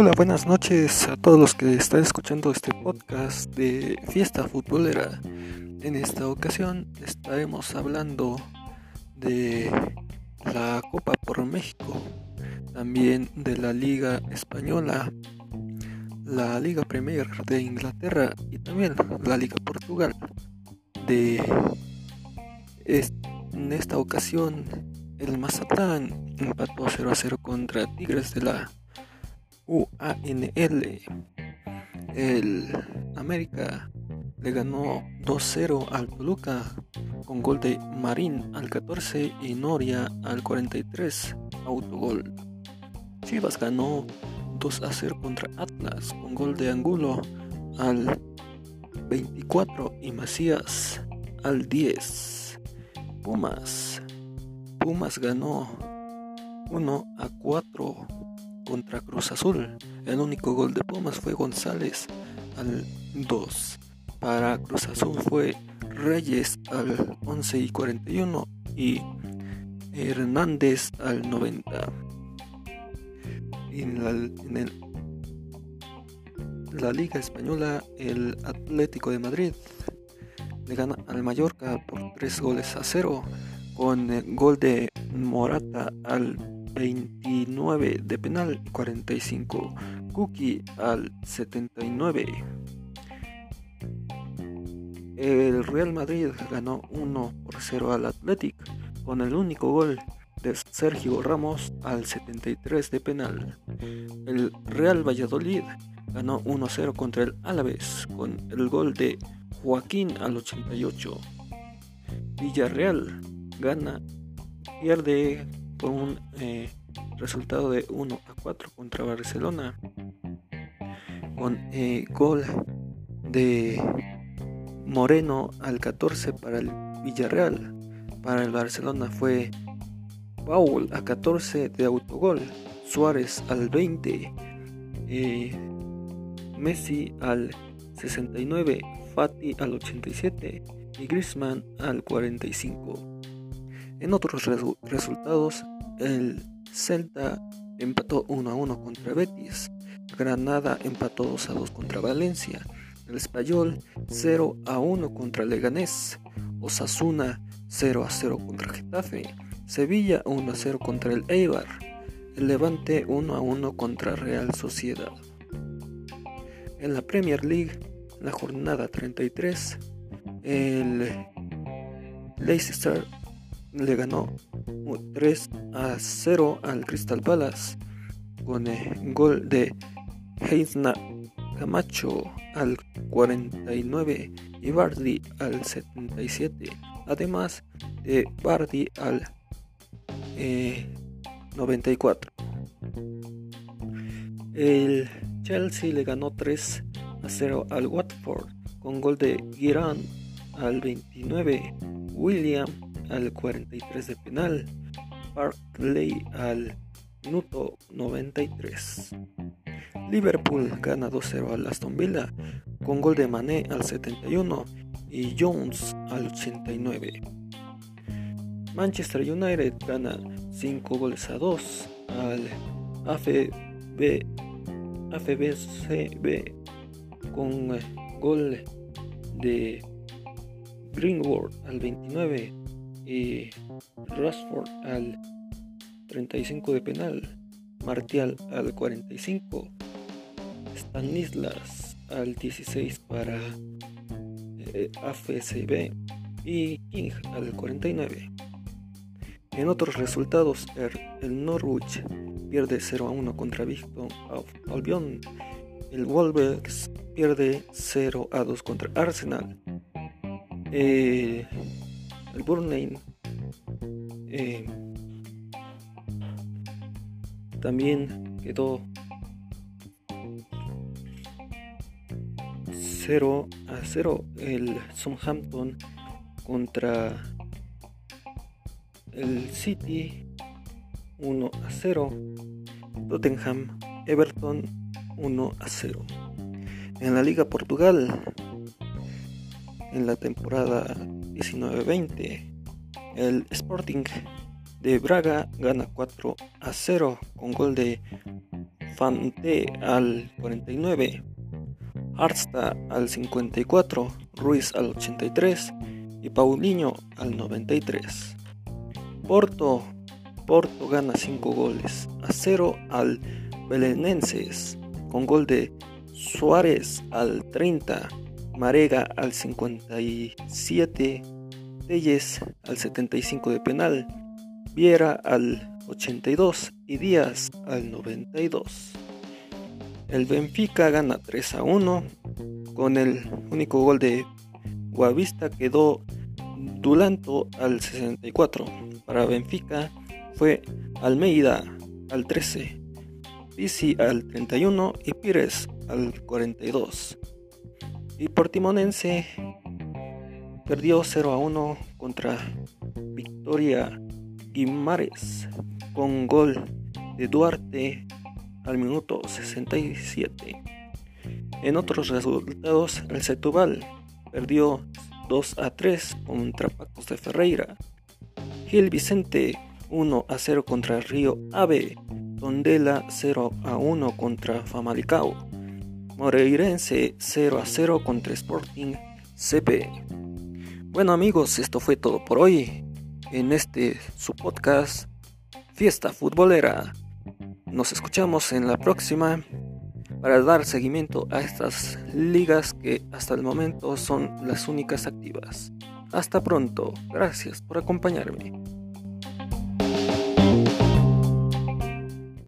Hola, buenas noches a todos los que están escuchando este podcast de Fiesta Futbolera. En esta ocasión estaremos hablando de la Copa por México, también de la Liga Española, la Liga Premier de Inglaterra y también la Liga Portugal. De en esta ocasión, el Mazatlán empató 0 a 0 contra Tigres de la UANL. El América le ganó 2-0 al Toluca con gol de Marín al 14 y Noria al 43, autogol. Chivas ganó 2 0 contra Atlas con gol de Angulo al 24 y Macías al 10. Pumas. Pumas ganó 1 a 4 contra Cruz Azul. El único gol de Pumas fue González al 2. Para Cruz Azul fue Reyes al 11 y 41 y Hernández al 90. En la, en la Liga Española, el Atlético de Madrid le gana al Mallorca por 3 goles a 0 con el gol de Morata al 29 de penal y 45 Cookie al 79. El Real Madrid ganó 1 por 0 al Athletic con el único gol de Sergio Ramos al 73 de penal. El Real Valladolid ganó 1-0 contra el Álaves con el gol de Joaquín al 88. Villarreal gana, pierde con un eh, resultado de 1 a 4 contra Barcelona. Con eh, gol de Moreno al 14 para el Villarreal. Para el Barcelona fue Paul a 14 de autogol. Suárez al 20 eh, Messi al 69 Fati al 87 y Griezmann al 45 en otros resultados, el Celta empató 1 a 1 contra Betis, Granada empató 2 a 2 contra Valencia, el Español 0 a 1 contra Leganés, Osasuna 0 a 0 contra Getafe, Sevilla 1 a 0 contra el Eibar, el Levante 1 a 1 contra Real Sociedad. En la Premier League, la jornada 33, el Leicester le ganó 3 a 0 al Crystal Palace con el gol de Heisna Camacho al 49 y Bardi al 77, además de Bardi al 94. El Chelsea le ganó 3 a 0 al Watford con gol de Girán al 29, William al 43 de penal, Barkley al minuto 93. Liverpool gana 2-0 al Aston Villa con gol de Mané al 71 y Jones al 89. Manchester United gana 5 goles a 2 al AFB, AFBCB con gol de Greenwood al 29 y Rashford al 35 de penal, Martial al 45, Stanislas al 16 para eh, AFCB y King al 49. En otros resultados, el, Norwich pierde 0 a 1 contra Victor Albion. El Wolves pierde 0 a 2 contra Arsenal. Eh, el Burnley eh, también quedó 0 a 0 el Southampton contra el City 1 a 0 Tottenham Everton 1 a 0 en la Liga Portugal en la temporada 19-20. El Sporting de Braga gana 4 a 0 con gol de Fante al 49, Arsta al 54, Ruiz al 83 y Paulinho al 93. Porto, Porto gana 5 goles a 0 al Belenenses con gol de Suárez al 30, Marega al 57, Telles al 75 de penal, Viera al 82 y Díaz al 92. El Benfica gana 3 a 1 con el único gol de Guavista quedó Dulanto al 64. Para Benfica fue Almeida al 13, Pisi al 31 y Pires al 42. Y Portimonense perdió 0 a 1 contra Victoria Guimares con gol de Duarte al minuto 67. En otros resultados, el Setúbal perdió 2 a 3 contra Pacos de Ferreira. Gil Vicente 1 a 0 contra Río Ave. Tondela 0 a 1 contra Famalicao. Moreirense 0 a 0 contra Sporting CP. Bueno amigos, esto fue todo por hoy en este su podcast Fiesta Futbolera. Nos escuchamos en la próxima para dar seguimiento a estas ligas que hasta el momento son las únicas activas. Hasta pronto, gracias por acompañarme.